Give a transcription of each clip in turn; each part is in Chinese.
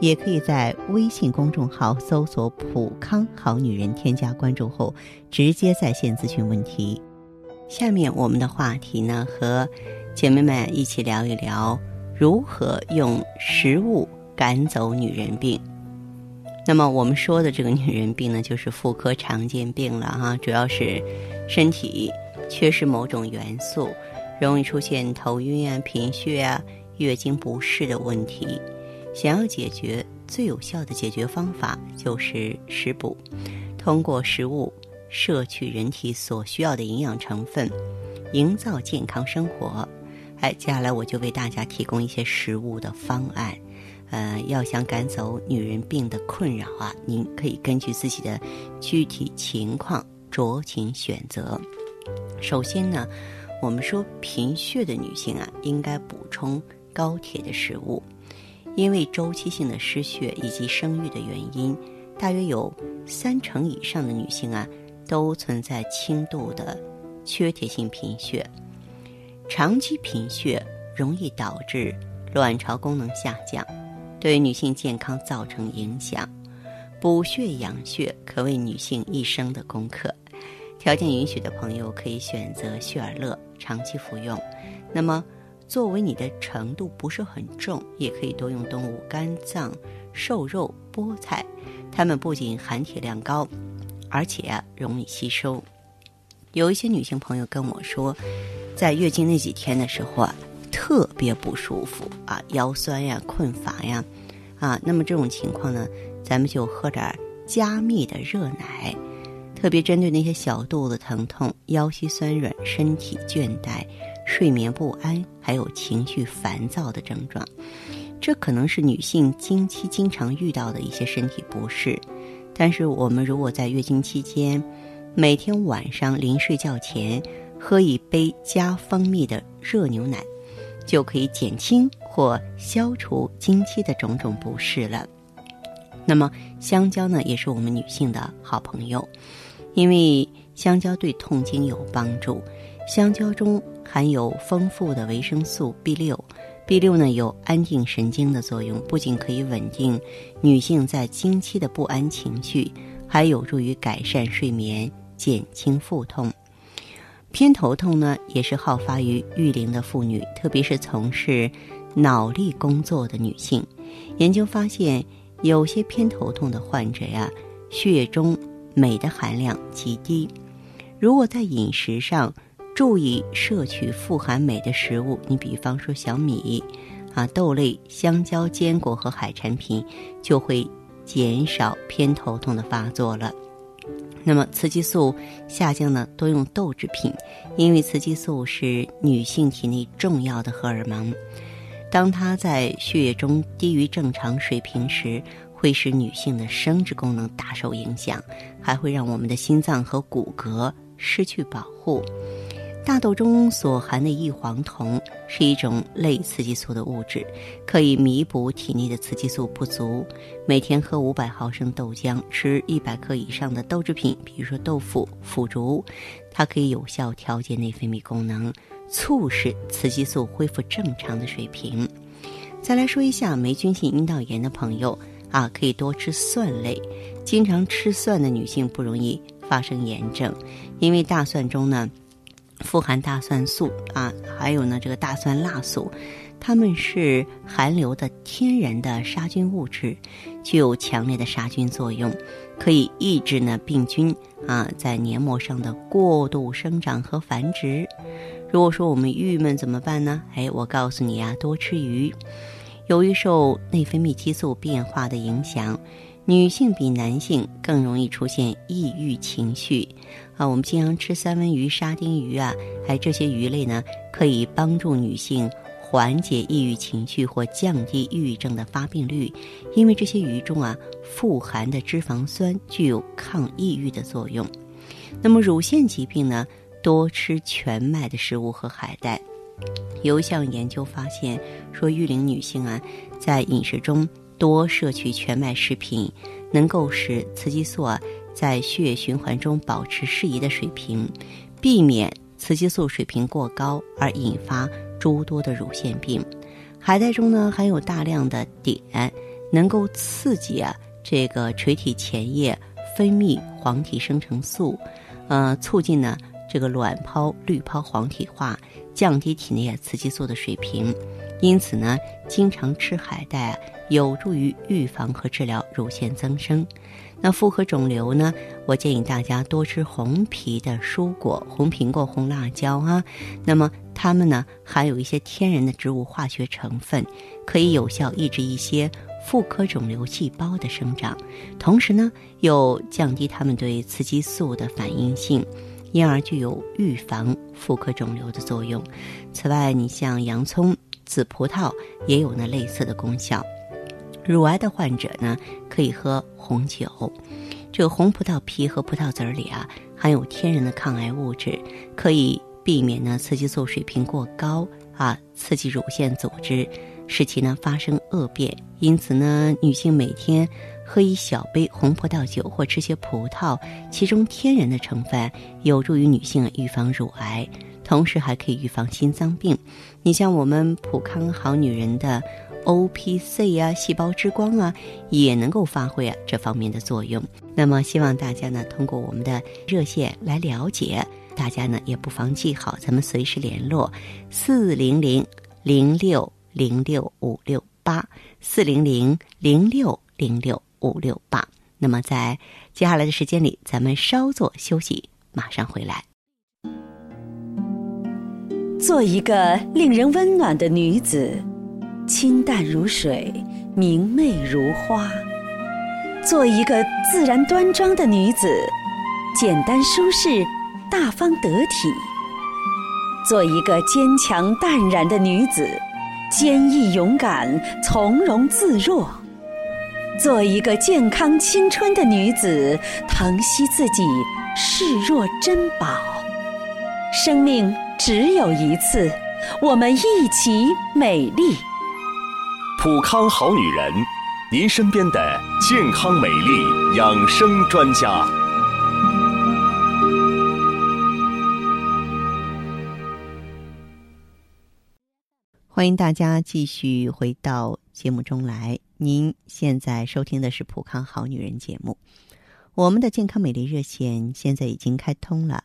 也可以在微信公众号搜索“普康好女人”，添加关注后直接在线咨询问题。下面我们的话题呢，和姐妹们一起聊一聊如何用食物赶走女人病。那么我们说的这个女人病呢，就是妇科常见病了哈，主要是身体缺失某种元素，容易出现头晕啊、贫血啊、月经不适的问题。想要解决，最有效的解决方法就是食补，通过食物摄取人体所需要的营养成分，营造健康生活。哎，接下来我就为大家提供一些食物的方案。呃，要想赶走女人病的困扰啊，您可以根据自己的具体情况酌情选择。首先呢，我们说贫血的女性啊，应该补充高铁的食物，因为周期性的失血以及生育的原因，大约有三成以上的女性啊，都存在轻度的缺铁性贫血。长期贫血容易导致卵巢功能下降。对女性健康造成影响，补血养血可谓女性一生的功课。条件允许的朋友可以选择血尔乐长期服用。那么，作为你的程度不是很重，也可以多用动物肝脏、瘦肉、菠菜，它们不仅含铁量高，而且啊容易吸收。有一些女性朋友跟我说，在月经那几天的时候啊。特别不舒服啊，腰酸呀，困乏呀，啊，那么这种情况呢，咱们就喝点加密的热奶，特别针对那些小肚子疼痛、腰膝酸软、身体倦怠、睡眠不安，还有情绪烦躁的症状，这可能是女性经期经常遇到的一些身体不适。但是我们如果在月经期间，每天晚上临睡觉前喝一杯加蜂蜜的热牛奶。就可以减轻或消除经期的种种不适了。那么，香蕉呢，也是我们女性的好朋友，因为香蕉对痛经有帮助。香蕉中含有丰富的维生素 B 六，B 六呢有安定神经的作用，不仅可以稳定女性在经期的不安情绪，还有助于改善睡眠，减轻腹痛。偏头痛呢，也是好发于育龄的妇女，特别是从事脑力工作的女性。研究发现，有些偏头痛的患者呀，血液中镁的含量极低。如果在饮食上注意摄取富含镁的食物，你比方说小米、啊豆类、香蕉、坚果和海产品，就会减少偏头痛的发作了。那么雌激素下降呢？多用豆制品，因为雌激素是女性体内重要的荷尔蒙。当它在血液中低于正常水平时，会使女性的生殖功能大受影响，还会让我们的心脏和骨骼失去保护。大豆中所含的异黄酮是一种类雌激素的物质，可以弥补体内的雌激素不足。每天喝五百毫升豆浆，吃一百克以上的豆制品，比如说豆腐、腐竹，它可以有效调节内分泌功能，促使雌激素恢复正常的水平。再来说一下霉菌性阴道炎的朋友啊，可以多吃蒜类。经常吃蒜的女性不容易发生炎症，因为大蒜中呢。富含大蒜素啊，还有呢这个大蒜辣素，它们是含硫的天然的杀菌物质，具有强烈的杀菌作用，可以抑制呢病菌啊在黏膜上的过度生长和繁殖。如果说我们郁闷怎么办呢？哎，我告诉你啊，多吃鱼。由于受内分泌激素变化的影响。女性比男性更容易出现抑郁情绪，啊，我们经常吃三文鱼、沙丁鱼啊，还有这些鱼类呢，可以帮助女性缓解抑郁情绪或降低抑郁症的发病率，因为这些鱼中啊富含的脂肪酸具有抗抑郁的作用。那么乳腺疾病呢，多吃全麦的食物和海带。有一项研究发现，说育龄女性啊，在饮食中多摄取全麦食品，能够使雌激素啊在血液循环中保持适宜的水平，避免雌激素水平过高而引发诸多的乳腺病。海带中呢含有大量的碘，能够刺激啊这个垂体前叶分泌黄体生成素，呃，促进呢这个卵泡滤泡黄体化。降低体内雌激素的水平，因此呢，经常吃海带啊有助于预防和治疗乳腺增生。那妇科肿瘤呢，我建议大家多吃红皮的蔬果，红苹果、红辣椒啊。那么它们呢，含有一些天然的植物化学成分，可以有效抑制一些妇科肿瘤细胞的生长，同时呢，又降低它们对雌激素的反应性。因而具有预防妇科肿瘤的作用。此外，你像洋葱、紫葡萄也有呢类似的功效。乳癌的患者呢，可以喝红酒。这个红葡萄皮和葡萄籽儿里啊，含有天然的抗癌物质，可以避免呢雌激素水平过高啊，刺激乳腺组织，使其呢发生恶变。因此呢，女性每天。喝一小杯红葡萄酒或吃些葡萄，其中天然的成分有助于女性预防乳癌，同时还可以预防心脏病。你像我们普康好女人的 O P C 呀，细胞之光啊，也能够发挥啊这方面的作用。那么希望大家呢通过我们的热线来了解，大家呢也不妨记好，咱们随时联络四零零零六零六五六八四零零零六零六。五六八。那么，在接下来的时间里，咱们稍作休息，马上回来。做一个令人温暖的女子，清淡如水，明媚如花；做一个自然端庄的女子，简单舒适，大方得体；做一个坚强淡然的女子，坚毅勇敢，从容自若。做一个健康青春的女子，疼惜自己，视若珍宝。生命只有一次，我们一起美丽。普康好女人，您身边的健康美丽养生专家。欢迎大家继续回到节目中来。您现在收听的是《普康好女人》节目，我们的健康美丽热线现在已经开通了，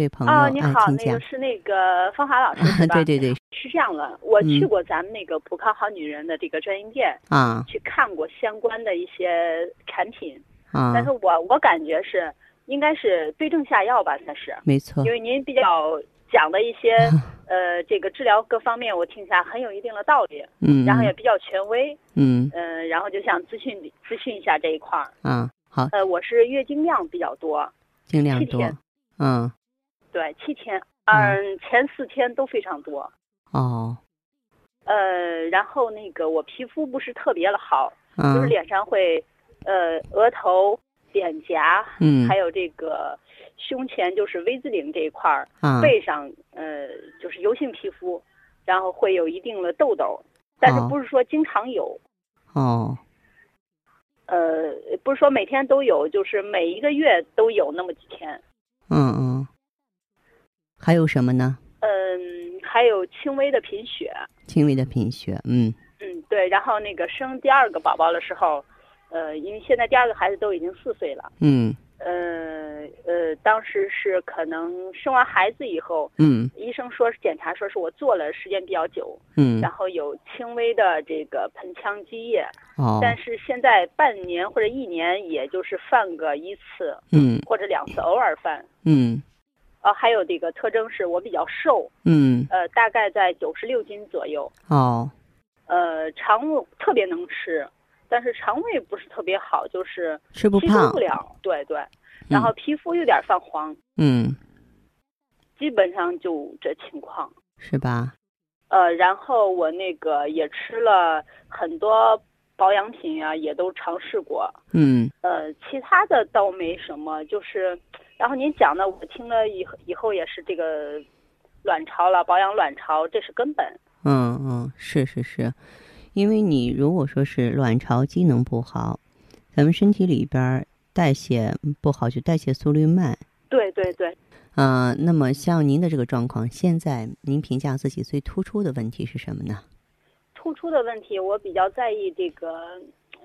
位朋友，啊，你好，那个是那个芳华老师 是吧？对对对，是这样的，我去过咱们那个普康好女人的这个专营店啊，去看过相关的一些产品啊，但是我我感觉是应该是对症下药吧，算是，没错，因为您比较讲的一些。呃，这个治疗各方面我听起来很有一定的道理，嗯，然后也比较权威，嗯，嗯，然后就想咨询咨询一下这一块儿，啊，好，呃，我是月经量比较多，经量多，嗯，对，七天，嗯，前四天都非常多，哦，呃，然后那个我皮肤不是特别的好，嗯，就是脸上会，呃，额头、脸颊，嗯，还有这个。胸前就是 V 字领这一块儿，背上呃就是油性皮肤，然后会有一定的痘痘，但是不是说经常有，哦，呃不是说每天都有，就是每一个月都有那么几天。嗯嗯，还有什么呢？嗯，还有轻微的贫血。轻微的贫血，嗯。嗯，对，然后那个生第二个宝宝的时候，呃，因为现在第二个孩子都已经四岁了。嗯。呃呃，当时是可能生完孩子以后，嗯，医生说是检查说是我做了时间比较久，嗯，然后有轻微的这个盆腔积液，哦，但是现在半年或者一年也就是犯个一次，嗯，或者两次偶尔犯，嗯，呃，还有这个特征是我比较瘦，嗯，呃，大概在九十六斤左右。哦，呃，肠胃特别能吃，但是肠胃不是特别好，就是吃不吸收胖不，了。对对，然后皮肤有点泛黄，嗯，基本上就这情况。是吧？呃，然后我那个也吃了很多保养品呀、也都尝试过。嗯呃，其他的倒没什么，就是，然后您讲的我听了以后以后也是这个卵巢了，保养卵巢这是根本。嗯嗯，是是是，因为你如果说是卵巢机能不好，咱们身体里边儿代谢不好，就代谢速率慢。对对对，嗯、那么像您的这个状况，现在您评价自己最突出的问题是什么呢？突出的问题我比较在意这个。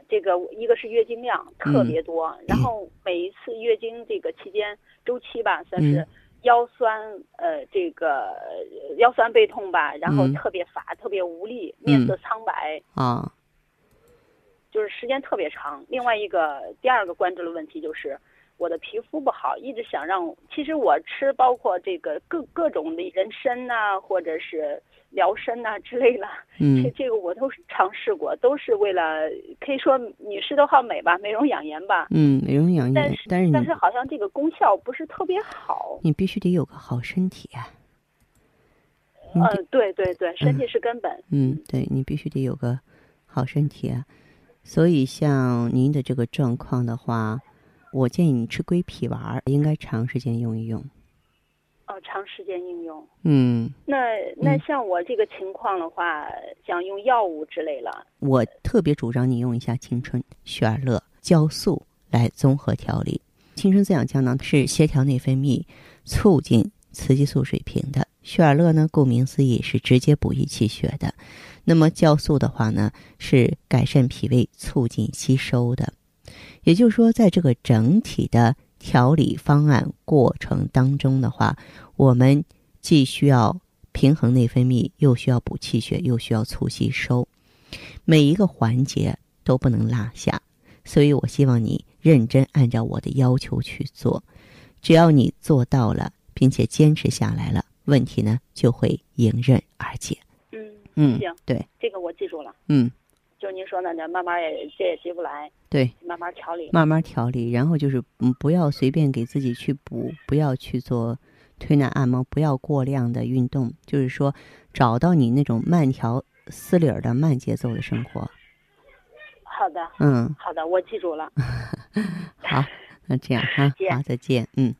这个一个是月经量特别多，然后每一次月经这个期间周期吧，算是嗯腰酸，呃，这个呃腰酸背痛吧，然后嗯特别乏，特别无力，面色苍白，啊，就是时间特别长。另外一个第二个关注的问题就是我的皮肤不好，一直想让，其实我吃包括这个各各种的人参呐、或者是疗身呐、之类的，这嗯这个我都是尝试过，都是为了可以说女士都好美吧，美容养颜吧。嗯，美容养颜但是，但是但是好像这个功效不是特别好。你必须得有个好身体啊。嗯呃，对对对，身体是根本。嗯，对你必须得有个好身体啊。所以像您的这个状况的话，我建议你吃归脾丸儿，应该长时间用一用。哦，长时间应用。嗯，那那嗯像我这个情况的话，想用药物之类了。我特别主张你用一下青春雪尔乐酵素来综合调理。青春滋养胶囊是协调内分泌、促进雌激素水平的。雪尔乐呢，顾名思义是直接补益气血的。那么酵素的话呢，是改善脾胃、促进吸收的。也就是说，在这个整体的调理方案过程当中的话，我们既需要平衡内分泌，又需要补气血，又需要促吸收，每一个环节都不能落下。所以我希望你认真按照我的要求去做，只要你做到了，并且坚持下来了，问题呢就会迎刃而解。嗯嗯，行，对，这个我记住了。嗯，就您说的，那慢慢也这也急不来，对，慢慢调理。慢慢调理，然后就是嗯，不要随便给自己去补，不要去做推拿按摩，不要过量的运动，就是说找到你那种慢条斯理儿的慢节奏的生活。好的，嗯，好的，我记住了。好，那这样哈 好，再见。嗯，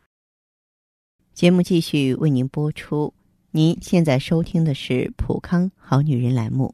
节目继续为您播出。您现在收听的是《普康好女人》栏目。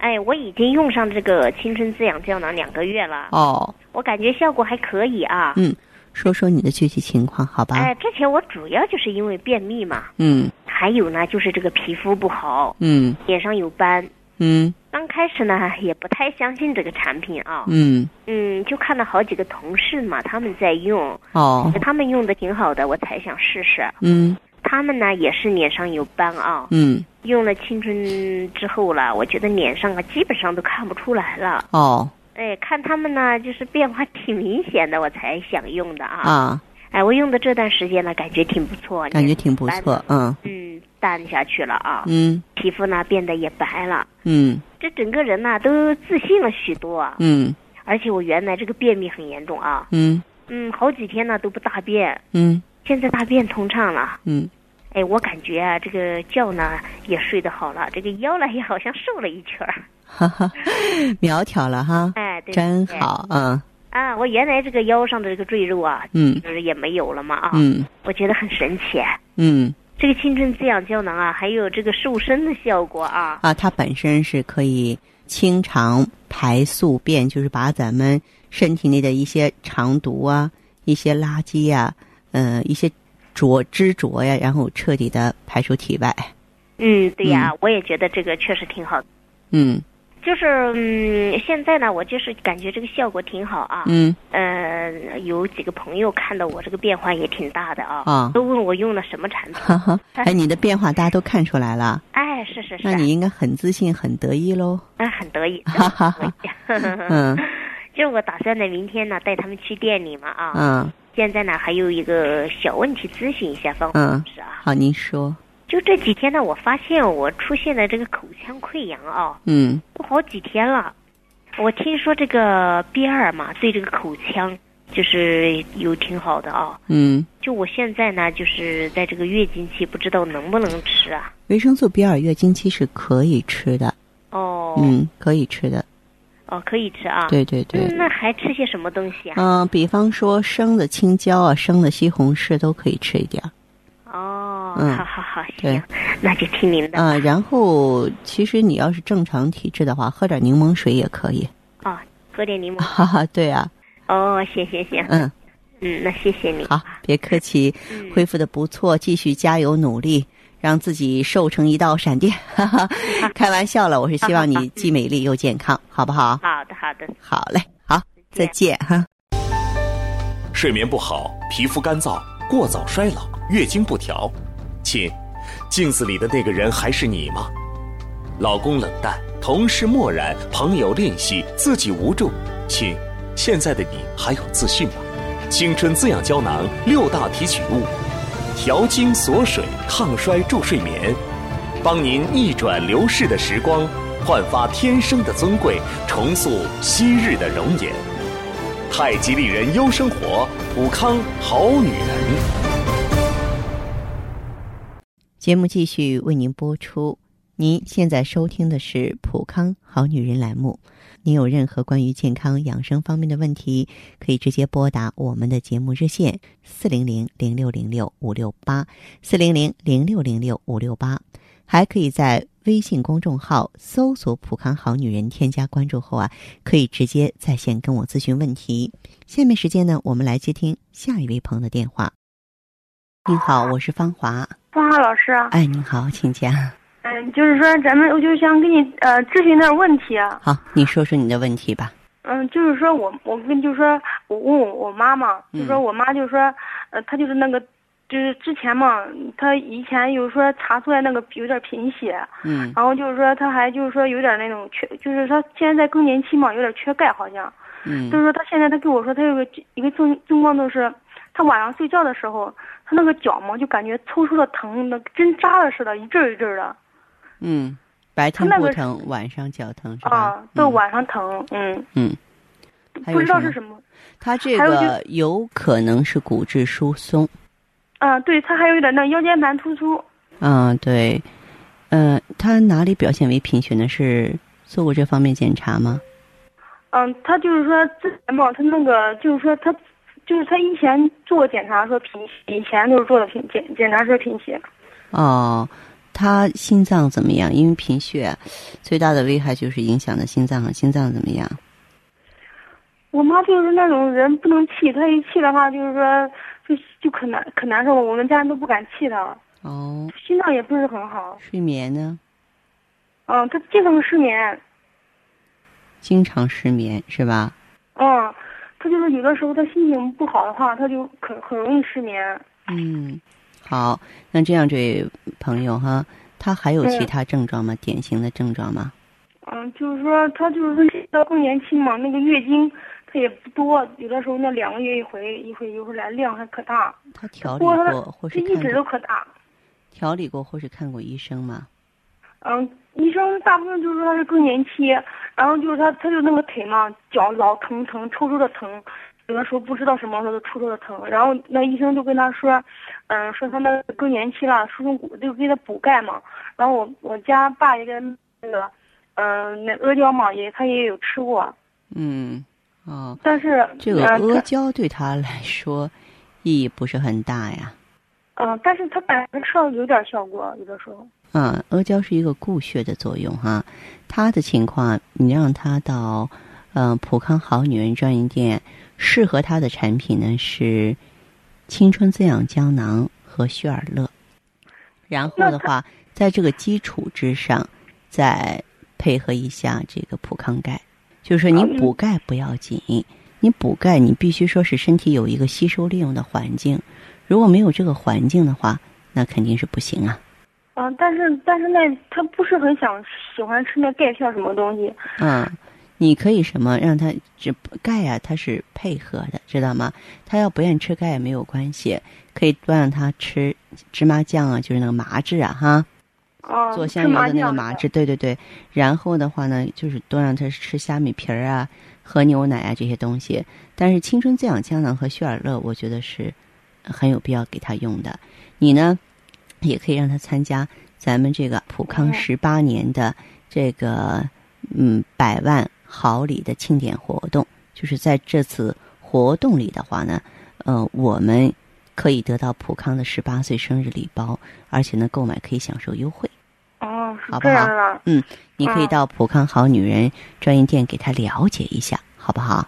哎，我已经用上这个青春滋养胶囊两个月了，哦，我感觉效果还可以啊。嗯，说说你的具体情况，好吧？哎，之前我主要就是因为便秘嘛，嗯。还有呢就是这个皮肤不好，嗯。脸上有斑。嗯。刚开始呢也不太相信这个产品啊，嗯，嗯，就看了好几个同事嘛，他们在用，哦，他们用的挺好的，我才想试试。嗯他们呢也是脸上有斑啊，嗯，用了青春之后了，我觉得脸上啊基本上都看不出来了。哦。哎，看他们呢，就是变化挺明显的，我才想用的啊。啊，哎，我用的这段时间呢，感觉挺不错，感觉挺不错，嗯。嗯，淡下去了啊，嗯。皮肤呢变得也白了，嗯。这整个人呢都自信了许多。啊。嗯。而且我原来这个便秘很严重啊，嗯。嗯，好几天呢都不大便，嗯现在大便通畅了。嗯，哎，我感觉啊，这个觉呢也睡得好了，这个腰呢也好像瘦了一圈儿。哈哈，苗条了哈，哎，对，真好，嗯啊！我原来这个腰上的这个赘肉啊，嗯就是也没有了嘛啊，嗯我觉得很神奇。嗯这个青春滋养胶囊啊，还有这个瘦身的效果啊。啊，它本身是可以清肠排宿便，就是把咱们身体内的一些肠毒啊、一些垃圾呀、呃一些浊汁浊呀，然后彻底的排出体外。嗯，对呀，我也觉得这个确实挺好。嗯就是嗯，现在呢，我就是感觉这个效果挺好啊。嗯呃，有几个朋友看到我这个变化也挺大的啊，啊都问我用了什么产品。哈哈，哎，你的变化大家都看出来了，哎，是是是，那你应该很自信、很得意喽。哎很得意，哈哈哈嗯就 是我打算呢明天呢带他们去店里嘛啊。嗯现在呢还有一个小问题咨询一下方嗯是啊，好，您说。就这几天呢，我发现我出现了这个口腔溃疡啊，嗯都好几天了。我听说这个 B 二嘛，对这个口腔就是有挺好的啊。嗯，就我现在呢，就是在这个月经期，不知道能不能吃啊？维生素 B 二月经期是可以吃的。哦，嗯，可以吃的。哦，可以吃啊。对对对。嗯，那还吃些什么东西啊？嗯，比方说生的青椒啊，生的西红柿都可以吃一点。哦，嗯好好好，行，那就听您的。啊、然后其实你要是正常体质的话，喝点柠檬水也可以。哦，喝点柠檬。哈哈，对啊，哦，行行行，嗯，嗯，那谢谢你。好，别客气，嗯恢复的不错，继续加油努力，让自己瘦成一道闪电。哈哈，开玩笑了，我是希望你既美丽又健康，好不好？好的，好的。好嘞，好，再见哈。睡眠不好，皮肤干燥，过早衰老，月经不调，亲，镜子里的那个人还是你吗？老公冷淡，同事漠然，朋友吝惜，自己无助，亲，现在的你还有自信吗？青春滋养胶囊六大提取物，调经锁水，抗衰助睡眠，帮您逆转流逝的时光，焕发天生的尊贵，重塑昔日的容颜。太极丽人优生活，普康好女人。节目继续为您播出。您现在收听的是《普康好女人》栏目。您有任何关于健康养生方面的问题，可以直接拨打我们的节目热线四零零零六零六五六八四零零零六零六五六八，还可以在微信公众号搜索“普康好女人”，添加关注后啊，可以直接在线跟我咨询问题。下面时间呢，我们来接听下一位朋友的电话。您好，我是芳华。芳华老师，哎，您好，请讲。嗯，就是说咱们，我就想跟你呃咨询点问题啊。好，你说说你的问题吧。嗯，就是说我我跟就是说我问我我妈嘛，就说我妈就是说，呃，她就是那个，就是之前嘛，她以前有说查出来那个有点贫血，嗯然后就是说她还就是说有点那种缺，就是说现在在更年期嘛，有点缺钙好像。嗯就是说她现在她跟我说她有个一个症症状就是，她晚上睡觉的时候，她那个脚嘛就感觉抽抽的疼，那针扎了似的，一阵儿一阵儿的。嗯，白天他那个不疼，晚上脚疼是吧？啊，对，嗯晚上疼，嗯，嗯，不知道是什么。他这个有可能是骨质疏松。啊，对，他还有点那腰间盘突出。嗯，对。嗯、他哪里表现为贫血呢？是做过这方面检查吗？嗯，他就是说之前嘛，他那个就是说他，就是他以前做过检查说贫血，以前都是做的贫检检查说贫血。哦，他心脏怎么样？因为贫血最大的危害就是影响的心脏啊，心脏怎么样？我妈就是那种人不能气，她一气的话就是说就就可难可难受了，我们家人都不敢气她，哦，心脏也不是很好。睡眠呢？嗯，她经常失眠。经常失眠是吧？嗯，她就是有的时候她心情不好的话，她就很很容易失眠。嗯，好，那这样这位朋友哈，他还有其嗯他症状吗？典型的症状吗？嗯，就是说他就是说到更年期嘛，那个月经他也不多，有的时候那两个月一回，一回一回来，量还可大，他调理过或是一直都可大。调理过或是看过医生吗？嗯，医生大部分就是说他是更年期，然后就是他他就那个腿嘛，脚老疼疼抽抽的疼，有的时候不知道什么时候就抽抽的疼，然后那医生就跟他说，嗯，说他那更年期了，输送骨就给他补钙嘛，然后我我家爸也跟那个，嗯，那阿胶嘛也他也有吃过，嗯，哦，但是这个阿胶对他来说意义不是很大呀。嗯，但是他感觉吃了有点效果，有的时候。嗯，阿胶是一个固血的作用哈，他的情况你让他到嗯、呃普康好女人专营店，适合她的产品呢是青春滋养胶囊和旭尔乐。然后的话，在这个基础之上，再配合一下这个普康钙。就是说，你补钙不要紧，你补钙你必须说是身体有一个吸收利用的环境。如果没有这个环境的话，那肯定是不行啊。嗯，但是但是那他不是很想喜欢吃那钙片什么东西。嗯，你可以什么让他这钙啊，它是配合的，知道吗？他要不愿意吃钙也没有关系，可以多让他吃芝麻酱啊，就是那个麻质啊，哈。哦。做香油的那个麻汁，对对对。然后的话呢，就是多让他吃虾米皮儿啊、喝牛奶啊这些东西。但是青春滋养胶囊和血尔乐，我觉得是很有必要给他用的。你呢？也可以让他参加咱们这个普康十八年的这个嗯百万好礼的庆典活动，就是在这次活动里的话呢，呃，我们可以得到普康的十八岁生日礼包，而且呢，购买可以享受优惠。哦，好不好？嗯，你可以到普康好女人专营店给他了解一下，好不好？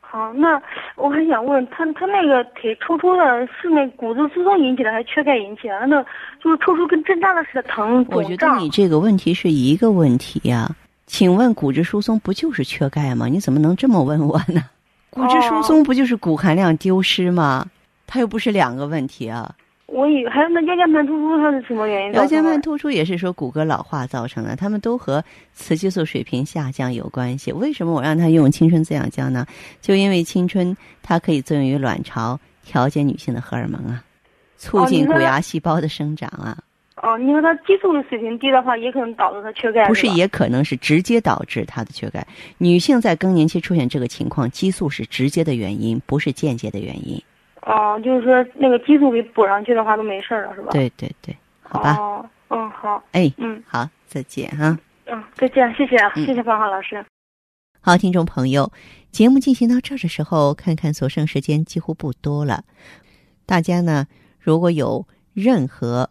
好，那我还想问他，他那个腿抽抽的，是那骨质疏松引起的，还是缺钙引起的？那就是抽出跟针扎的似的疼。我觉得你这个问题是一个问题呀。请问骨质疏松不就是缺钙吗？你怎么能这么问我呢？骨质疏松不就是骨含量丢失吗？它又不是两个问题啊。我以还有那腰间盘突出，它是什么原因？腰间盘突出也是说骨骼老化造成的，它们都和雌激素水平下降有关系。为什么我让他用青春滋养胶呢？就因为青春它可以作用于卵巢，调节女性的荷尔蒙啊，促进骨芽细胞的生长啊。哦，你说他激素的水平低的话，也可能导致他缺钙。不是，也可能是直接导致他的缺钙。女性在更年期出现这个情况，激素是直接的原因，不是间接的原因。哦，就是说那个激素给补上去的话都没事了，是吧？对对对，好吧。哦，嗯，好。哎，嗯，好，再见哈。嗯，再见，谢谢啊，谢谢方浩老师。好，听众朋友，节目进行到这儿的时候，看看所剩时间几乎不多了。大家呢，如果有任何